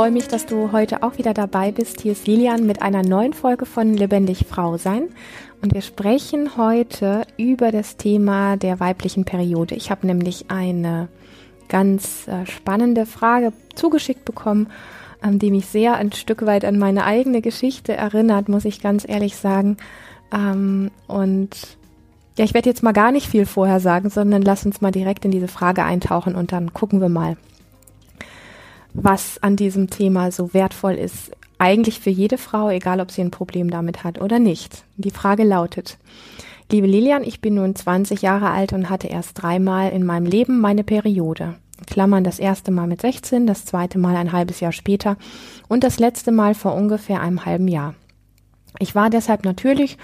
freue mich, dass du heute auch wieder dabei bist. Hier ist Lilian mit einer neuen Folge von Lebendig Frau sein. Und wir sprechen heute über das Thema der weiblichen Periode. Ich habe nämlich eine ganz äh, spannende Frage zugeschickt bekommen, ähm, die mich sehr ein Stück weit an meine eigene Geschichte erinnert, muss ich ganz ehrlich sagen. Ähm, und ja, ich werde jetzt mal gar nicht viel vorher sagen, sondern lass uns mal direkt in diese Frage eintauchen und dann gucken wir mal, was an diesem Thema so wertvoll ist. Eigentlich für jede Frau, egal ob sie ein Problem damit hat oder nicht. Die Frage lautet, liebe Lilian, ich bin nun 20 Jahre alt und hatte erst dreimal in meinem Leben meine Periode. Klammern das erste Mal mit 16, das zweite Mal ein halbes Jahr später und das letzte Mal vor ungefähr einem halben Jahr. Ich war deshalb natürlich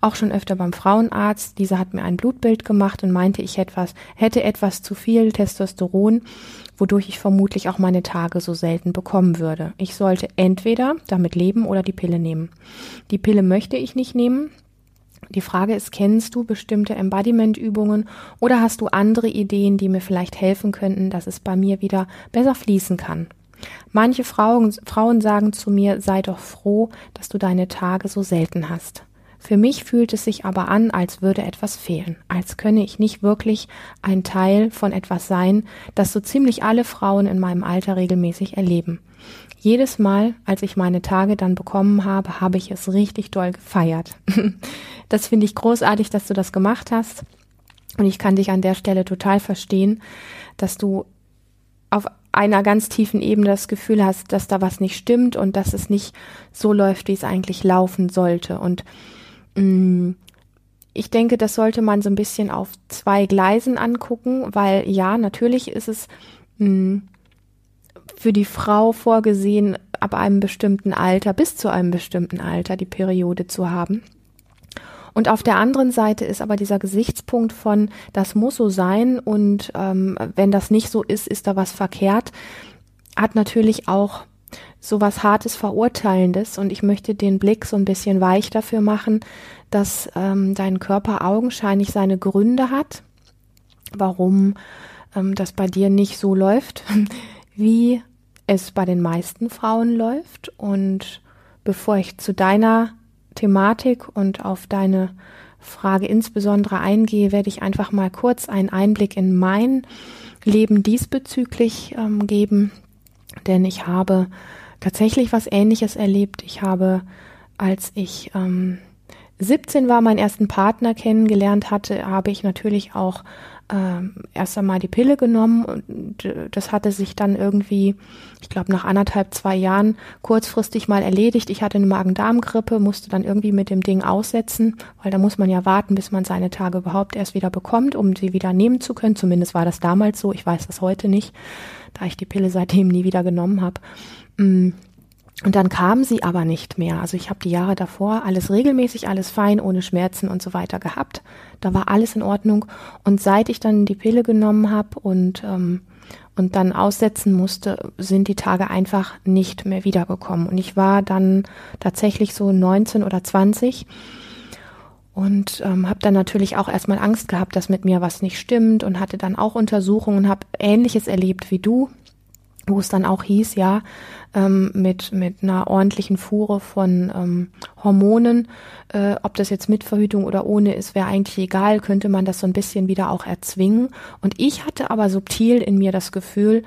auch schon öfter beim Frauenarzt. Dieser hat mir ein Blutbild gemacht und meinte, ich etwas, hätte etwas zu viel Testosteron, wodurch ich vermutlich auch meine Tage so selten bekommen würde. Ich sollte entweder damit leben oder die Pille nehmen. Die Pille möchte ich nicht nehmen. Die Frage ist, kennst du bestimmte Embodiment-Übungen oder hast du andere Ideen, die mir vielleicht helfen könnten, dass es bei mir wieder besser fließen kann? Manche Frauen, Frauen sagen zu mir, sei doch froh, dass du deine Tage so selten hast. Für mich fühlt es sich aber an, als würde etwas fehlen, als könne ich nicht wirklich ein Teil von etwas sein, das so ziemlich alle Frauen in meinem Alter regelmäßig erleben. Jedes Mal, als ich meine Tage dann bekommen habe, habe ich es richtig doll gefeiert. das finde ich großartig, dass du das gemacht hast. Und ich kann dich an der Stelle total verstehen, dass du auf einer ganz tiefen Ebene das Gefühl hast, dass da was nicht stimmt und dass es nicht so läuft, wie es eigentlich laufen sollte. Und ich denke, das sollte man so ein bisschen auf zwei Gleisen angucken, weil ja, natürlich ist es mm, für die Frau vorgesehen, ab einem bestimmten Alter, bis zu einem bestimmten Alter, die Periode zu haben. Und auf der anderen Seite ist aber dieser Gesichtspunkt von, das muss so sein und ähm, wenn das nicht so ist, ist da was verkehrt, hat natürlich auch so was Hartes, Verurteilendes und ich möchte den Blick so ein bisschen weich dafür machen, dass ähm, dein Körper augenscheinlich seine Gründe hat, warum ähm, das bei dir nicht so läuft, wie es bei den meisten Frauen läuft. Und bevor ich zu deiner Thematik und auf deine Frage insbesondere eingehe, werde ich einfach mal kurz einen Einblick in mein Leben diesbezüglich ähm, geben, denn ich habe tatsächlich was Ähnliches erlebt. Ich habe, als ich ähm, 17 war, meinen ersten Partner kennengelernt hatte, habe ich natürlich auch ähm, erst einmal die Pille genommen und das hatte sich dann irgendwie, ich glaube nach anderthalb, zwei Jahren kurzfristig mal erledigt. Ich hatte eine Magen-Darm-Grippe, musste dann irgendwie mit dem Ding aussetzen, weil da muss man ja warten, bis man seine Tage überhaupt erst wieder bekommt, um sie wieder nehmen zu können. Zumindest war das damals so, ich weiß das heute nicht, da ich die Pille seitdem nie wieder genommen habe. Mm. Und dann kam sie aber nicht mehr. Also ich habe die Jahre davor alles regelmäßig, alles fein, ohne Schmerzen und so weiter gehabt. Da war alles in Ordnung. Und seit ich dann die Pille genommen habe und ähm, und dann aussetzen musste, sind die Tage einfach nicht mehr wiedergekommen. Und ich war dann tatsächlich so 19 oder 20 und ähm, habe dann natürlich auch erstmal Angst gehabt, dass mit mir was nicht stimmt und hatte dann auch Untersuchungen, habe ähnliches erlebt wie du wo es dann auch hieß, ja, ähm, mit, mit einer ordentlichen Fuhre von ähm, Hormonen, äh, ob das jetzt mit Verhütung oder ohne ist, wäre eigentlich egal, könnte man das so ein bisschen wieder auch erzwingen. Und ich hatte aber subtil in mir das Gefühl,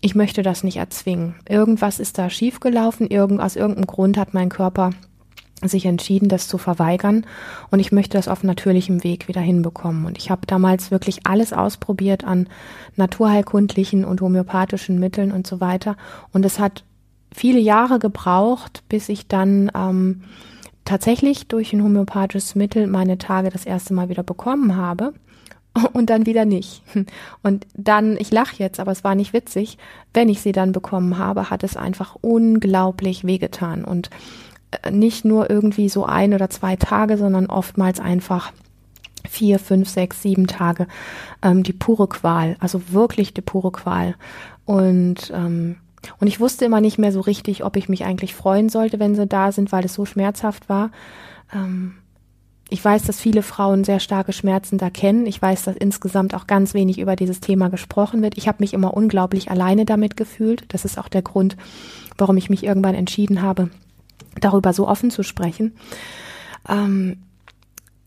ich möchte das nicht erzwingen. Irgendwas ist da schiefgelaufen, irgend, aus irgendeinem Grund hat mein Körper sich entschieden, das zu verweigern und ich möchte das auf natürlichem Weg wieder hinbekommen. Und ich habe damals wirklich alles ausprobiert an naturheilkundlichen und homöopathischen Mitteln und so weiter. Und es hat viele Jahre gebraucht, bis ich dann ähm, tatsächlich durch ein homöopathisches Mittel meine Tage das erste Mal wieder bekommen habe und dann wieder nicht. Und dann, ich lache jetzt, aber es war nicht witzig, wenn ich sie dann bekommen habe, hat es einfach unglaublich wehgetan. Und nicht nur irgendwie so ein oder zwei Tage, sondern oftmals einfach vier, fünf, sechs, sieben Tage ähm, die pure Qual, also wirklich die pure Qual. Und ähm, und ich wusste immer nicht mehr so richtig, ob ich mich eigentlich freuen sollte, wenn sie da sind, weil es so schmerzhaft war. Ähm, ich weiß, dass viele Frauen sehr starke Schmerzen da kennen. Ich weiß, dass insgesamt auch ganz wenig über dieses Thema gesprochen wird. Ich habe mich immer unglaublich alleine damit gefühlt. Das ist auch der Grund, warum ich mich irgendwann entschieden habe, darüber so offen zu sprechen. Ähm,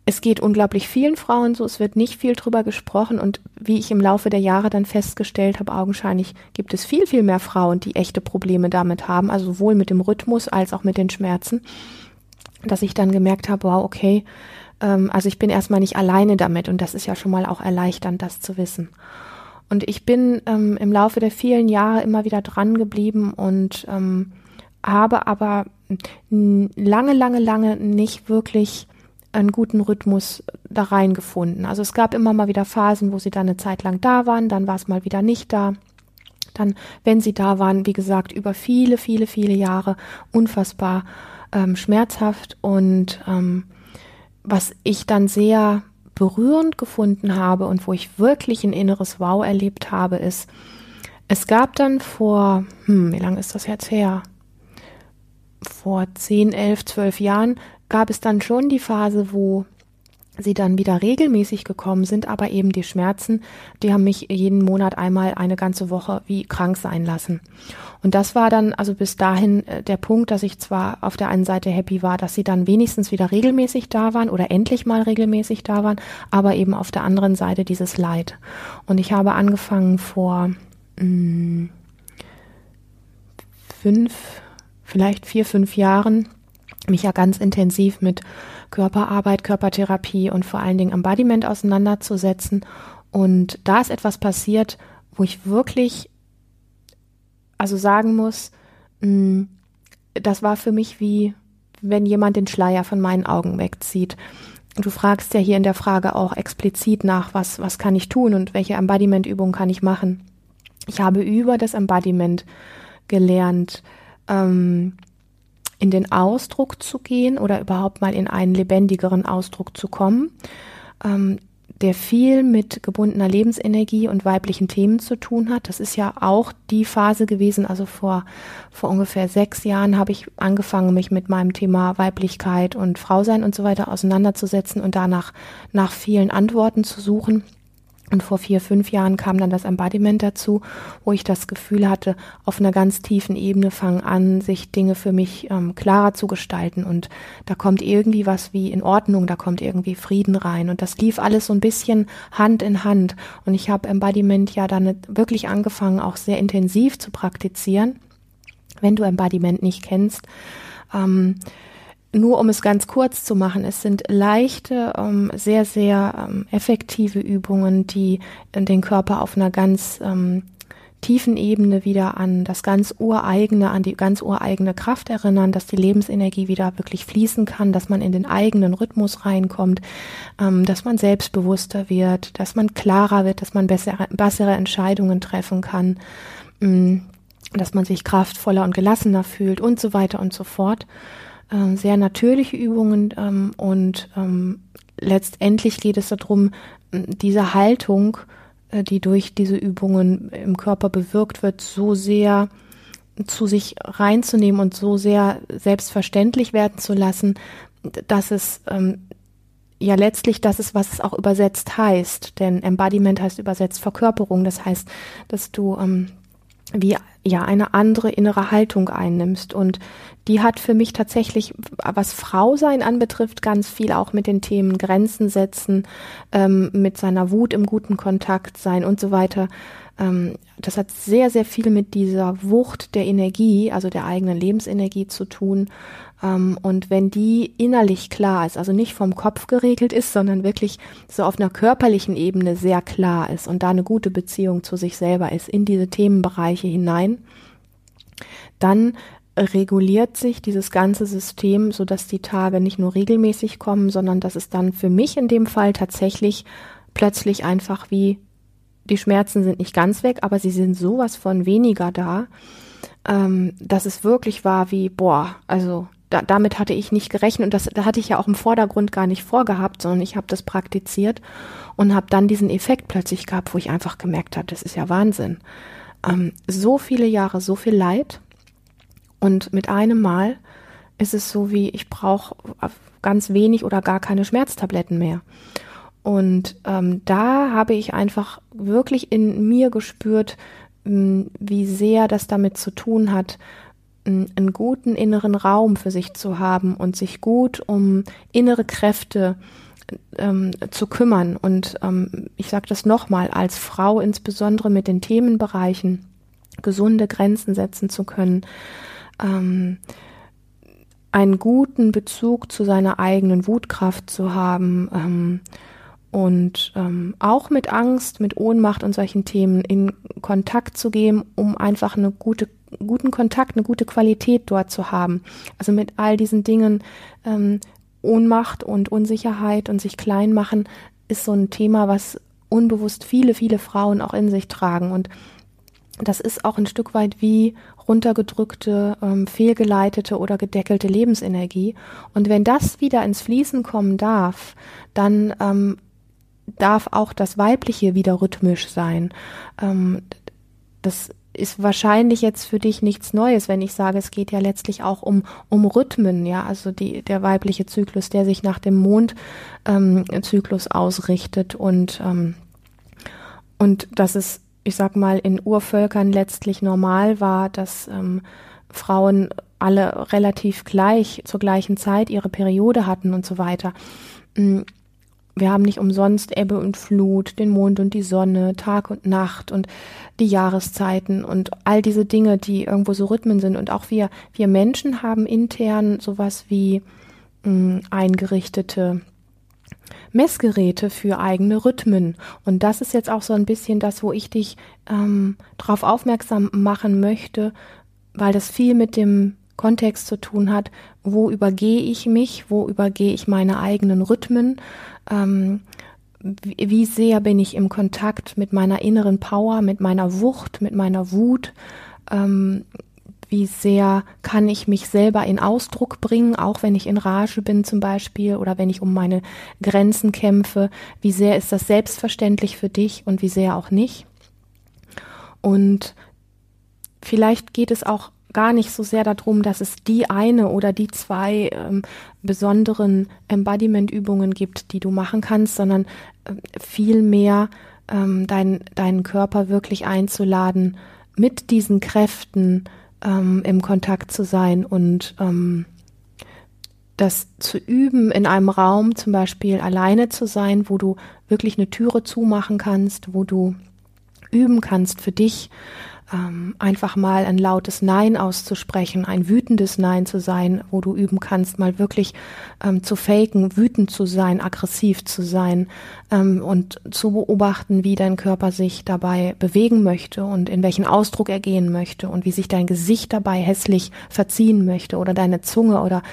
es geht unglaublich vielen Frauen so, es wird nicht viel drüber gesprochen und wie ich im Laufe der Jahre dann festgestellt habe, augenscheinlich gibt es viel, viel mehr Frauen, die echte Probleme damit haben, also sowohl mit dem Rhythmus als auch mit den Schmerzen, dass ich dann gemerkt habe, wow, okay, ähm, also ich bin erstmal nicht alleine damit und das ist ja schon mal auch erleichternd, das zu wissen. Und ich bin ähm, im Laufe der vielen Jahre immer wieder dran geblieben und ähm, habe aber lange, lange, lange nicht wirklich einen guten Rhythmus da reingefunden. Also es gab immer mal wieder Phasen, wo sie dann eine Zeit lang da waren, dann war es mal wieder nicht da. Dann, wenn sie da waren, wie gesagt, über viele, viele, viele Jahre unfassbar ähm, schmerzhaft und ähm, was ich dann sehr berührend gefunden habe und wo ich wirklich ein inneres Wow erlebt habe, ist, es gab dann vor, hm, wie lange ist das jetzt her? Vor zehn, elf, zwölf Jahren gab es dann schon die Phase, wo sie dann wieder regelmäßig gekommen sind, aber eben die Schmerzen, die haben mich jeden Monat einmal eine ganze Woche wie krank sein lassen. Und das war dann also bis dahin äh, der Punkt, dass ich zwar auf der einen Seite happy war, dass sie dann wenigstens wieder regelmäßig da waren oder endlich mal regelmäßig da waren, aber eben auf der anderen Seite dieses Leid. Und ich habe angefangen vor mh, hm, fünf, vielleicht vier, fünf Jahren, mich ja ganz intensiv mit Körperarbeit, Körpertherapie und vor allen Dingen Embodiment auseinanderzusetzen. Und da ist etwas passiert, wo ich wirklich, also sagen muss, mm, das war für mich wie, wenn jemand den Schleier von meinen Augen wegzieht. Du fragst ja hier in der Frage auch explizit nach, was, was kann ich tun und welche Embodiment-Übungen kann ich machen. Ich habe über das Embodiment gelernt, ähm, in den Ausdruck zu gehen oder überhaupt mal in einen lebendigeren Ausdruck zu kommen, ähm, der viel mit gebundener Lebensenergie und weiblichen Themen zu tun hat. Das ist ja auch die Phase gewesen, also vor, vor ungefähr sechs Jahren habe ich angefangen, mich mit meinem Thema Weiblichkeit und Frausein und so weiter auseinanderzusetzen und danach nach vielen Antworten zu suchen. Und vor vier, fünf Jahren kam dann das Embodiment dazu, wo ich das Gefühl hatte, auf einer ganz tiefen Ebene fangen an, sich Dinge für mich ähm, klarer zu gestalten. Und da kommt irgendwie was wie in Ordnung, da kommt irgendwie Frieden rein. Und das lief alles so ein bisschen Hand in Hand. Und ich habe Embodiment ja dann wirklich angefangen, auch sehr intensiv zu praktizieren. Wenn du Embodiment nicht kennst, ähm, nur um es ganz kurz zu machen, es sind leichte, ähm, sehr, sehr ähm, effektive Übungen, die den Körper auf einer ganz ähm, tiefen Ebene wieder an das ganz ureigene, an die ganz ureigene Kraft erinnern, dass die Lebensenergie wieder wirklich fließen kann, dass man in den eigenen Rhythmus reinkommt, ähm, dass man selbstbewusster wird, dass man klarer wird, dass man bessere, bessere Entscheidungen treffen kann, ähm, dass man sich kraftvoller und gelassener fühlt und so weiter und so fort äh, sehr natürliche Übungen ähm, und ähm, letztendlich geht es darum, diese Haltung, äh, die durch diese Übungen im Körper bewirkt wird, so sehr zu sich reinzunehmen und so sehr selbstverständlich werden zu lassen, dass es ähm, ja letztlich das ist, was es auch übersetzt heißt. Denn Embodiment heißt übersetzt Verkörperung. Das heißt, dass du ähm, wie ja eine andere innere Haltung einnimmst und die hat für mich tatsächlich, was Frausein anbetrifft, ganz viel auch mit den Themen Grenzen setzen, ähm, mit seiner Wut im guten Kontakt sein und so weiter. Ähm, das hat sehr, sehr viel mit dieser Wucht der Energie, also der eigenen Lebensenergie zu tun. Ähm, und wenn die innerlich klar ist, also nicht vom Kopf geregelt ist, sondern wirklich so auf einer körperlichen Ebene sehr klar ist und da eine gute Beziehung zu sich selber ist, in diese Themenbereiche hinein, dann reguliert sich dieses ganze System, so dass die Tage nicht nur regelmäßig kommen, sondern dass es dann für mich in dem Fall tatsächlich plötzlich einfach wie die Schmerzen sind nicht ganz weg, aber sie sind sowas von weniger da, ähm, dass es wirklich war wie, boah, also da, damit hatte ich nicht gerechnet und das da hatte ich ja auch im Vordergrund gar nicht vorgehabt, sondern ich habe das praktiziert und habe dann diesen Effekt plötzlich gehabt, wo ich einfach gemerkt habe, das ist ja Wahnsinn. Ähm, so viele Jahre, so viel Leid und mit einem Mal ist es so wie, ich brauche ganz wenig oder gar keine Schmerztabletten mehr. Und ähm, da habe ich einfach wirklich in mir gespürt, mh, wie sehr das damit zu tun hat, einen guten inneren Raum für sich zu haben und sich gut um innere Kräfte ähm, zu kümmern. Und ähm, ich sage das nochmal, als Frau insbesondere mit den Themenbereichen gesunde Grenzen setzen zu können, ähm, einen guten Bezug zu seiner eigenen Wutkraft zu haben ähm, und ähm, auch mit Angst, mit Ohnmacht und solchen Themen in Kontakt zu gehen, um einfach eine gute guten Kontakt, eine gute Qualität dort zu haben. Also mit all diesen Dingen ähm, Ohnmacht und Unsicherheit und sich klein machen ist so ein Thema, was unbewusst viele, viele Frauen auch in sich tragen. Und das ist auch ein Stück weit wie runtergedrückte, ähm, fehlgeleitete oder gedeckelte Lebensenergie. Und wenn das wieder ins Fließen kommen darf, dann ähm, darf auch das Weibliche wieder rhythmisch sein. Ähm, das ist wahrscheinlich jetzt für dich nichts Neues, wenn ich sage, es geht ja letztlich auch um, um Rhythmen, ja, also die, der weibliche Zyklus, der sich nach dem Mondzyklus ähm, ausrichtet und, ähm, und dass es, ich sag mal, in Urvölkern letztlich normal war, dass ähm, Frauen alle relativ gleich zur gleichen Zeit ihre Periode hatten und so weiter. Wir haben nicht umsonst Ebbe und Flut, den Mond und die Sonne, Tag und Nacht und die Jahreszeiten und all diese Dinge, die irgendwo so Rhythmen sind. Und auch wir, wir Menschen haben intern sowas wie mh, mm, eingerichtete Messgeräte für eigene Rhythmen. Und das ist jetzt auch so ein bisschen das, wo ich dich ähm, darauf aufmerksam machen möchte, weil das viel mit dem Kontext zu tun hat, wo übergehe ich mich, wo übergehe ich meine eigenen Rhythmen, ähm, wie, sehr bin ich im Kontakt mit meiner inneren Power, mit meiner Wucht, mit meiner Wut, ähm, wie sehr kann ich mich selber in Ausdruck bringen, auch wenn ich in Rage bin zum Beispiel oder wenn ich um meine Grenzen kämpfe, wie sehr ist das selbstverständlich für dich und wie sehr auch nicht. Und vielleicht geht es auch gar nicht so sehr darum, dass es die eine oder die zwei ähm, besonderen Embodiment-Übungen gibt, die du machen kannst, sondern äh, vielmehr ähm, dein, deinen Körper wirklich einzuladen, mit diesen Kräften ähm, im Kontakt zu sein und ähm, das zu üben, in einem Raum zum Beispiel alleine zu sein, wo du wirklich eine Türe zumachen kannst, wo du üben kannst für dich, ähm, einfach mal ein lautes Nein auszusprechen, ein wütendes Nein zu sein, wo du üben kannst, mal wirklich ähm, zu faken, wütend zu sein, aggressiv zu sein ähm, und zu beobachten, wie dein Körper sich dabei bewegen möchte und in welchen Ausdruck er gehen möchte und wie sich dein Gesicht dabei hässlich verziehen möchte oder deine Zunge oder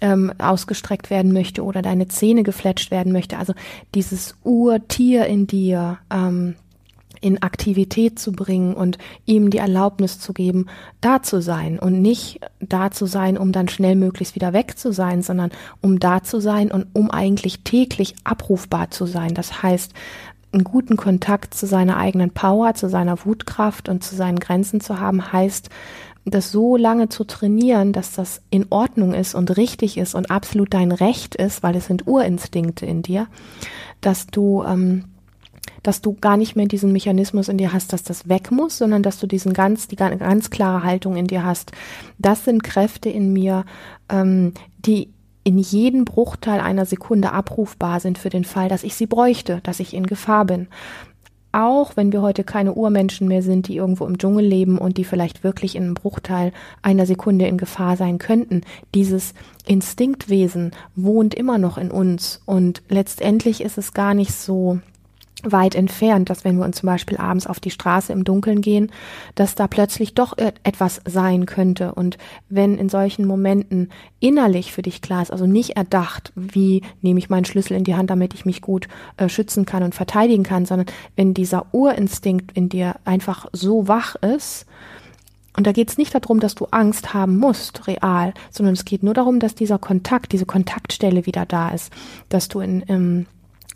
ähm, ausgestreckt werden möchte oder deine Zähne gefletscht werden möchte. Also dieses Urtier in dir, ähm, in Aktivität zu bringen und ihm die Erlaubnis zu geben, da zu sein und nicht da zu sein, um dann schnell möglichst wieder weg zu sein, sondern um da zu sein und um eigentlich täglich abrufbar zu sein. Das heißt, einen guten Kontakt zu seiner eigenen Power, zu seiner Wutkraft und zu seinen Grenzen zu haben, heißt, das so lange zu trainieren, dass das in Ordnung ist und richtig ist und absolut dein Recht ist, weil es sind Urinstinkte in dir, dass du ähm, dass du gar nicht mehr diesen Mechanismus in dir hast, dass das weg muss, sondern dass du diesen ganz, die ganz klare Haltung in dir hast. Das sind Kräfte in mir, ähm, die in jedem Bruchteil einer Sekunde abrufbar sind für den Fall, dass ich sie bräuchte, dass ich in Gefahr bin. Auch wenn wir heute keine Urmenschen mehr sind, die irgendwo im Dschungel leben und die vielleicht wirklich in einem Bruchteil einer Sekunde in Gefahr sein könnten, dieses Instinktwesen wohnt immer noch in uns und letztendlich ist es gar nicht so weit entfernt, dass wenn wir uns zum Beispiel abends auf die Straße im Dunkeln gehen, dass da plötzlich doch etwas sein könnte. Und wenn in solchen Momenten innerlich für dich klar ist, also nicht erdacht, wie nehme ich meinen Schlüssel in die Hand, damit ich mich gut äh, schützen kann und verteidigen kann, sondern wenn dieser Urinstinkt in dir einfach so wach ist, und da geht es nicht darum, dass du Angst haben musst, real, sondern es geht nur darum, dass dieser Kontakt, diese Kontaktstelle wieder da ist, dass du in, im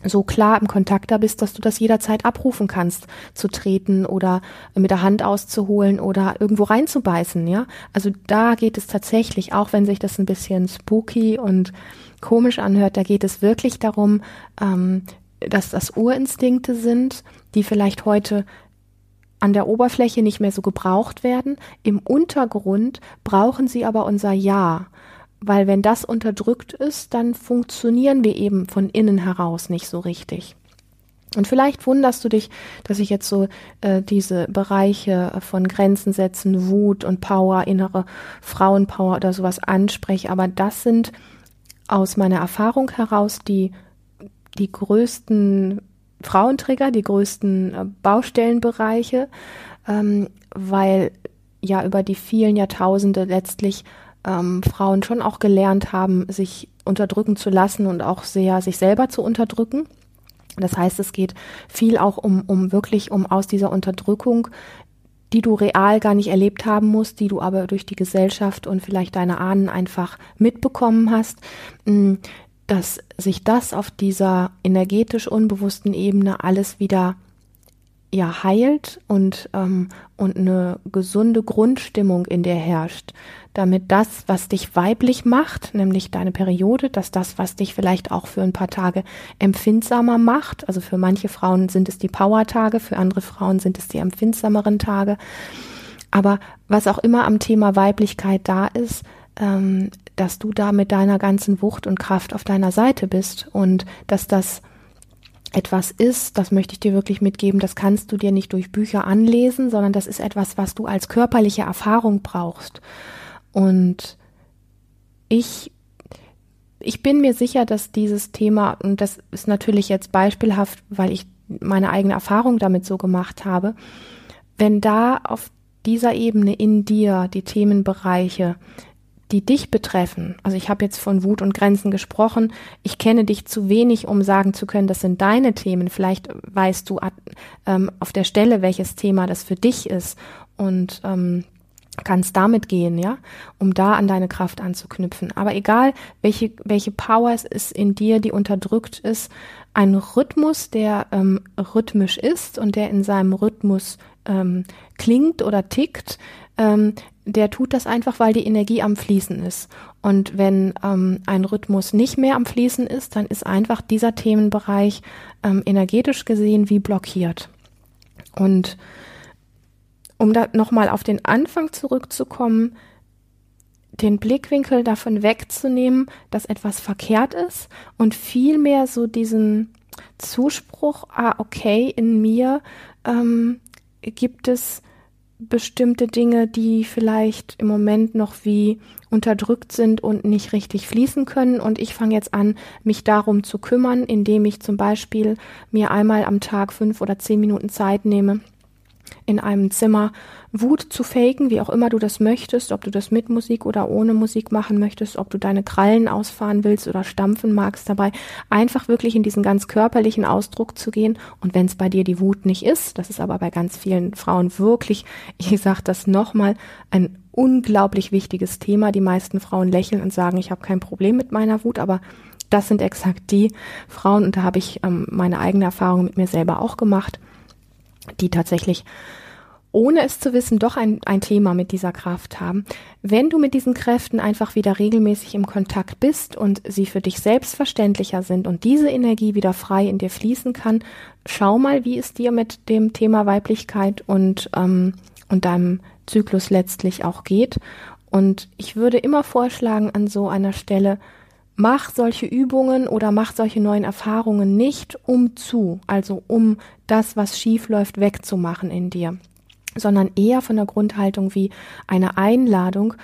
so klar im Kontakt da bist, dass du das jederzeit abrufen kannst, zu treten oder mit der Hand auszuholen oder irgendwo reinzubeißen, ja. Also da geht es tatsächlich, auch wenn sich das ein bisschen spooky und komisch anhört, da geht es wirklich darum, ähm, dass das Urinstinkte sind, die vielleicht heute an der Oberfläche nicht mehr so gebraucht werden. Im Untergrund brauchen sie aber unser Ja. Weil wenn das unterdrückt ist, dann funktionieren wir eben von innen heraus nicht so richtig. Und vielleicht wunderst du dich, dass ich jetzt so äh, diese Bereiche von Grenzen setzen, Wut und Power, innere Frauenpower oder sowas anspreche, aber das sind aus meiner Erfahrung heraus die, die größten Frauentrigger, die größten äh, Baustellenbereiche, ähm, weil ja über die vielen Jahrtausende letztlich ähm, Frauen schon auch gelernt haben, sich unterdrücken zu lassen und auch sehr sich selber zu unterdrücken. Das heißt, es geht viel auch um, um wirklich um aus dieser Unterdrückung, die du real gar nicht erlebt haben musst, die du aber durch die Gesellschaft und vielleicht deine Ahnen einfach mitbekommen hast, mm, dass sich das auf dieser energetisch unbewussten Ebene alles wieder ja heilt und ähm, und eine gesunde Grundstimmung in dir herrscht, damit das, was dich weiblich macht, nämlich deine Periode, dass das, was dich vielleicht auch für ein paar Tage empfindsamer macht, also für manche Frauen sind es die Power-Tage, für andere Frauen sind es die empfindsameren Tage, aber was auch immer am Thema Weiblichkeit da ist, ähm, dass du da mit deiner ganzen Wucht und Kraft auf deiner Seite bist und dass das etwas ist, das möchte ich dir wirklich mitgeben, das kannst du dir nicht durch Bücher anlesen, sondern das ist etwas, was du als körperliche Erfahrung brauchst. Und ich, ich bin mir sicher, dass dieses Thema, und das ist natürlich jetzt beispielhaft, weil ich meine eigene Erfahrung damit so gemacht habe, wenn da auf dieser Ebene in dir die Themenbereiche die dich betreffen, also ich habe jetzt von Wut und Grenzen gesprochen, ich kenne dich zu wenig, um sagen zu können, das sind deine Themen. Vielleicht weißt du ähm, auf der Stelle, welches Thema das für dich ist und ähm, kannst damit gehen, ja, um da an deine Kraft anzuknüpfen. Aber egal, welche, welche Power es ist in dir, die unterdrückt ist, ein Rhythmus, der ähm, rhythmisch ist und der in seinem Rhythmus ähm, klingt oder tickt, ähm, der tut das einfach, weil die Energie am Fließen ist. Und wenn ähm, ein Rhythmus nicht mehr am Fließen ist, dann ist einfach dieser Themenbereich ähm, energetisch gesehen wie blockiert. Und um da nochmal auf den Anfang zurückzukommen, den Blickwinkel davon wegzunehmen, dass etwas verkehrt ist und vielmehr so diesen Zuspruch, ah, okay, in mir ähm, gibt es bestimmte Dinge, die vielleicht im Moment noch wie unterdrückt sind und nicht richtig fließen können. Und ich fange jetzt an, mich darum zu kümmern, indem ich zum Beispiel mir einmal am Tag fünf oder zehn Minuten Zeit nehme, in einem Zimmer Wut zu faken, wie auch immer du das möchtest, ob du das mit Musik oder ohne Musik machen möchtest, ob du deine Krallen ausfahren willst oder stampfen magst dabei, einfach wirklich in diesen ganz körperlichen Ausdruck zu gehen. Und wenn es bei dir die Wut nicht ist, das ist aber bei ganz vielen Frauen wirklich, ich sage das nochmal, ein unglaublich wichtiges Thema. Die meisten Frauen lächeln und sagen, ich habe kein Problem mit meiner Wut, aber das sind exakt die Frauen, und da habe ich ähm, meine eigene Erfahrung mit mir selber auch gemacht, die tatsächlich ohne es zu wissen, doch ein, ein Thema mit dieser Kraft haben. Wenn du mit diesen Kräften einfach wieder regelmäßig im Kontakt bist und sie für dich selbstverständlicher sind und diese Energie wieder frei in dir fließen kann, schau mal, wie es dir mit dem Thema Weiblichkeit und, ähm, und deinem Zyklus letztlich auch geht. Und ich würde immer vorschlagen, an so einer Stelle, mach solche Übungen oder mach solche neuen Erfahrungen nicht um zu, also um das, was schief läuft, wegzumachen in dir, sondern eher von der Grundhaltung wie eine Einladung,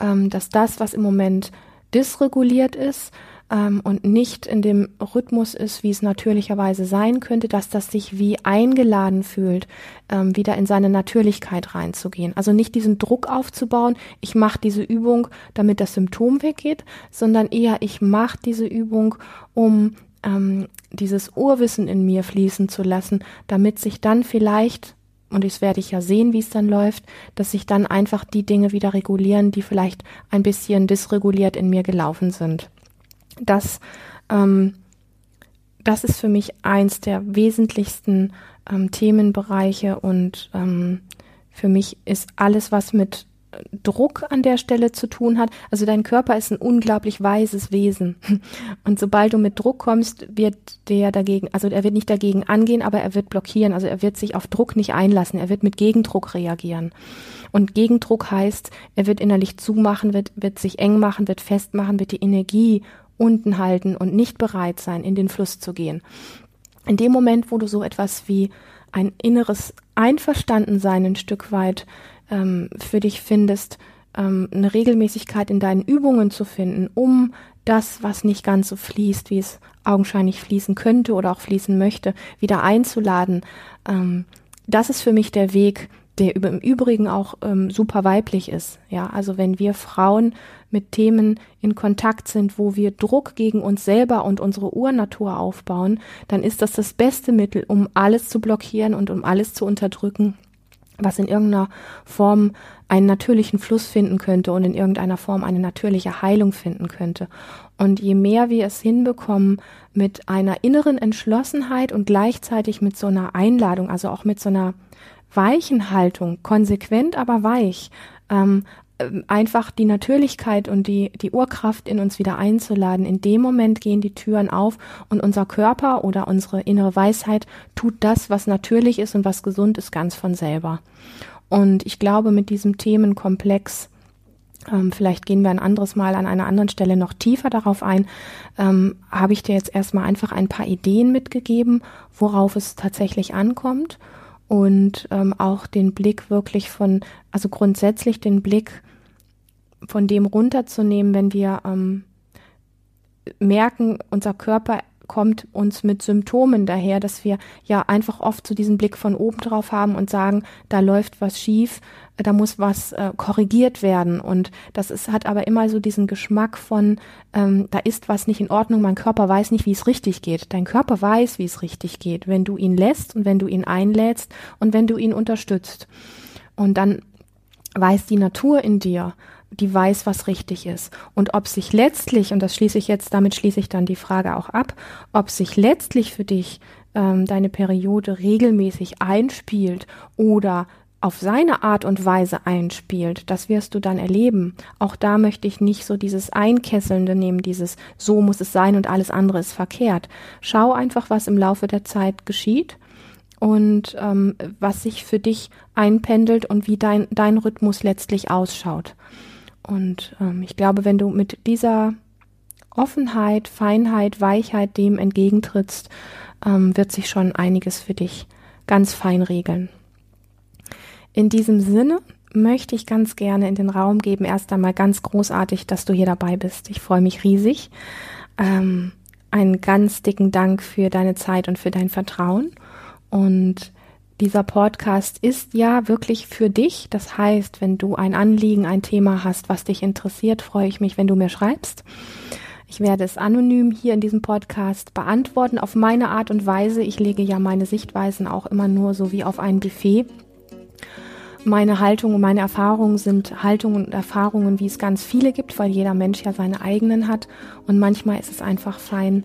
ähm, dass das, was im Moment dysreguliert ist, ähm, und nicht in dem Rhythmus ist, wie es natürlicherweise sein könnte, dass das sich wie eingeladen fühlt, ähm, wieder in seine Natürlichkeit reinzugehen. Also nicht diesen Druck aufzubauen, ich mache diese Übung, damit das Symptom weggeht, sondern eher ich mache diese Übung, um ähm, dieses Urwissen in mir fließen zu lassen, damit sich dann vielleicht und das werde ich ja sehen, wie es dann läuft, dass sich dann einfach die Dinge wieder regulieren, die vielleicht ein bisschen dysreguliert in mir gelaufen sind. Das, ähm, das ist für mich eins der wesentlichsten ähm, Themenbereiche und ähm, für mich ist alles, was mit Druck an der Stelle zu tun hat. Also dein Körper ist ein unglaublich weises Wesen. Und sobald du mit Druck kommst, wird der dagegen, also er wird nicht dagegen angehen, aber er wird blockieren. Also er wird sich auf Druck nicht einlassen. Er wird mit Gegendruck reagieren. Und Gegendruck heißt, er wird innerlich zumachen, wird, wird sich eng machen, wird festmachen, wird die Energie unten halten und nicht bereit sein, in den Fluss zu gehen. In dem Moment, wo du so etwas wie ein inneres Einverstandensein ein Stück weit ähm, für dich findest, ähm, eine Regelmäßigkeit in deinen Übungen zu finden, um das, was nicht ganz so fließt, wie es augenscheinlich fließen könnte oder auch fließen möchte, wieder einzuladen. Ähm, das ist für mich der Weg, der im Übrigen auch ähm, super weiblich ist. Ja, also wenn wir Frauen mit Themen in Kontakt sind, wo wir Druck gegen uns selber und unsere Urnatur aufbauen, dann ist das das beste Mittel, um alles zu blockieren und um alles zu unterdrücken, was in irgendeiner Form einen natürlichen Fluss finden könnte und in irgendeiner Form eine natürliche Heilung finden könnte. Und je mehr wir es hinbekommen, mit einer inneren Entschlossenheit und gleichzeitig mit so einer Einladung, also auch mit so einer weichen Haltung, konsequent, aber weich, ähm, ähm, einfach die Natürlichkeit und die, die Urkraft in uns wieder einzuladen. In dem Moment gehen die Türen auf und unser Körper oder unsere innere Weisheit tut das, was natürlich ist und was gesund ist, ganz von selber. Und ich glaube, mit diesem Themenkomplex, ähm, vielleicht gehen wir ein anderes Mal an einer anderen Stelle noch tiefer darauf ein, ähm, habe ich dir jetzt erstmal einfach ein paar Ideen mitgegeben, worauf es tatsächlich ankommt und ähm, auch den Blick wirklich von, also grundsätzlich den Blick von dem runterzunehmen, wenn wir ähm, merken, unser Körper kommt uns mit Symptomen daher, dass wir ja einfach oft so diesen Blick von oben drauf haben und sagen, da läuft was schief, da muss was äh, korrigiert werden. Und das ist, hat aber immer so diesen Geschmack von, ähm, da ist was nicht in Ordnung, mein Körper weiß nicht, wie es richtig geht. Dein Körper weiß, wie es richtig geht, wenn du ihn lässt und wenn du ihn einlädst und wenn du ihn unterstützt. Und dann weiß die Natur in dir, die weiß, was richtig ist. Und ob sich letztlich, und das schließe ich jetzt, damit schließe ich dann die Frage auch ab, ob sich letztlich für dich ähm, deine Periode regelmäßig einspielt oder auf seine Art und Weise einspielt, das wirst du dann erleben. Auch da möchte ich nicht so dieses Einkesselnde nehmen, dieses so muss es sein und alles andere ist verkehrt. Schau einfach, was im Laufe der Zeit geschieht und ähm, was sich für dich einpendelt und wie dein, dein Rhythmus letztlich ausschaut. Und ähm, ich glaube, wenn du mit dieser Offenheit, Feinheit, Weichheit dem entgegentrittst, ähm, wird sich schon einiges für dich ganz fein regeln. In diesem Sinne möchte ich ganz gerne in den Raum geben, erst einmal ganz großartig, dass du hier dabei bist. Ich freue mich riesig. Ähm, einen ganz dicken Dank für deine Zeit und für dein Vertrauen. Und dieser Podcast ist ja wirklich für dich. Das heißt, wenn du ein Anliegen, ein Thema hast, was dich interessiert, freue ich mich, wenn du mir schreibst. Ich werde es anonym hier in diesem Podcast beantworten auf meine Art und Weise. Ich lege ja meine Sichtweisen auch immer nur so wie auf ein Buffet meine Haltung und meine Erfahrungen sind Haltungen und Erfahrungen, wie es ganz viele gibt, weil jeder Mensch ja seine eigenen hat. Und manchmal ist es einfach fein,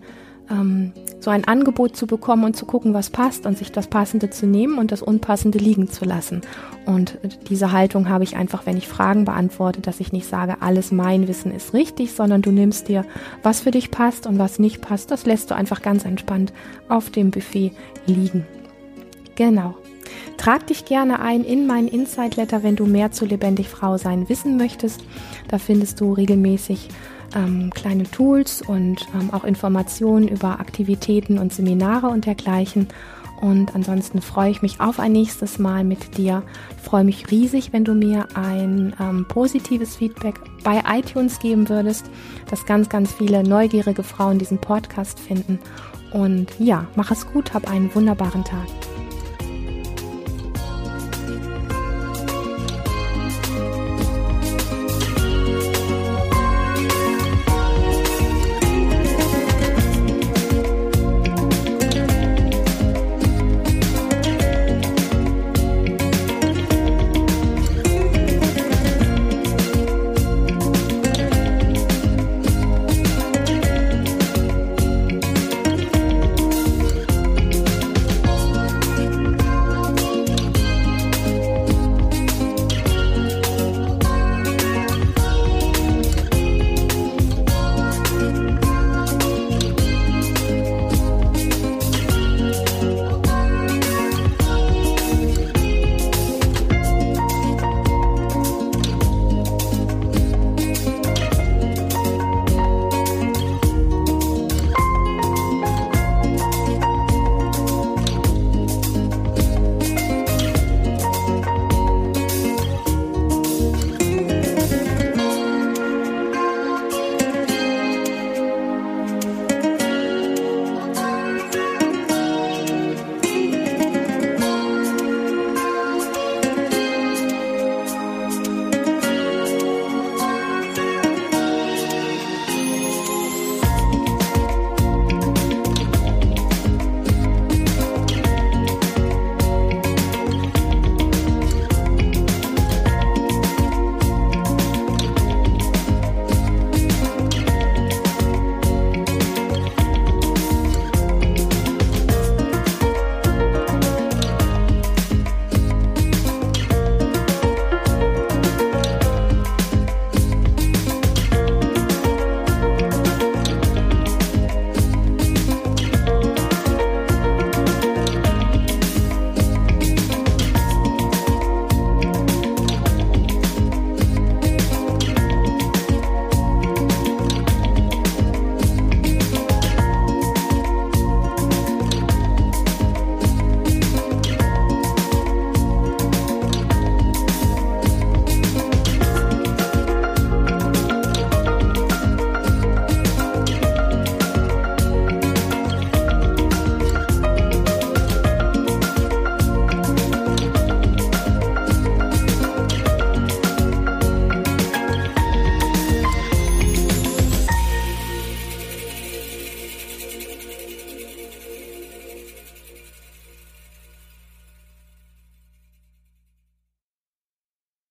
ähm, so ein Angebot zu bekommen und zu gucken, was passt und sich das Passende zu nehmen und das Unpassende liegen zu lassen. Und diese Haltung habe ich einfach, wenn ich Fragen beantworte, dass ich nicht sage, alles mein Wissen ist richtig, sondern du nimmst dir, was für dich passt und was nicht passt, das lässt du einfach ganz entspannt auf dem Buffet liegen. Genau. Trag dich gerne ein in meinen Insight Letter, wenn du mehr zu lebendig Frau sein wissen möchtest. Da findest du regelmäßig ähm, kleine Tools und ähm, auch Informationen über Aktivitäten und Seminare und dergleichen. Und ansonsten freue ich mich auf ein nächstes Mal mit dir. Ich freue mich riesig, wenn du mir ein ähm, positives Feedback bei iTunes geben würdest, dass ganz, ganz viele neugierige Frauen diesen Podcast finden. Und ja, mach es gut, hab einen wunderbaren Tag.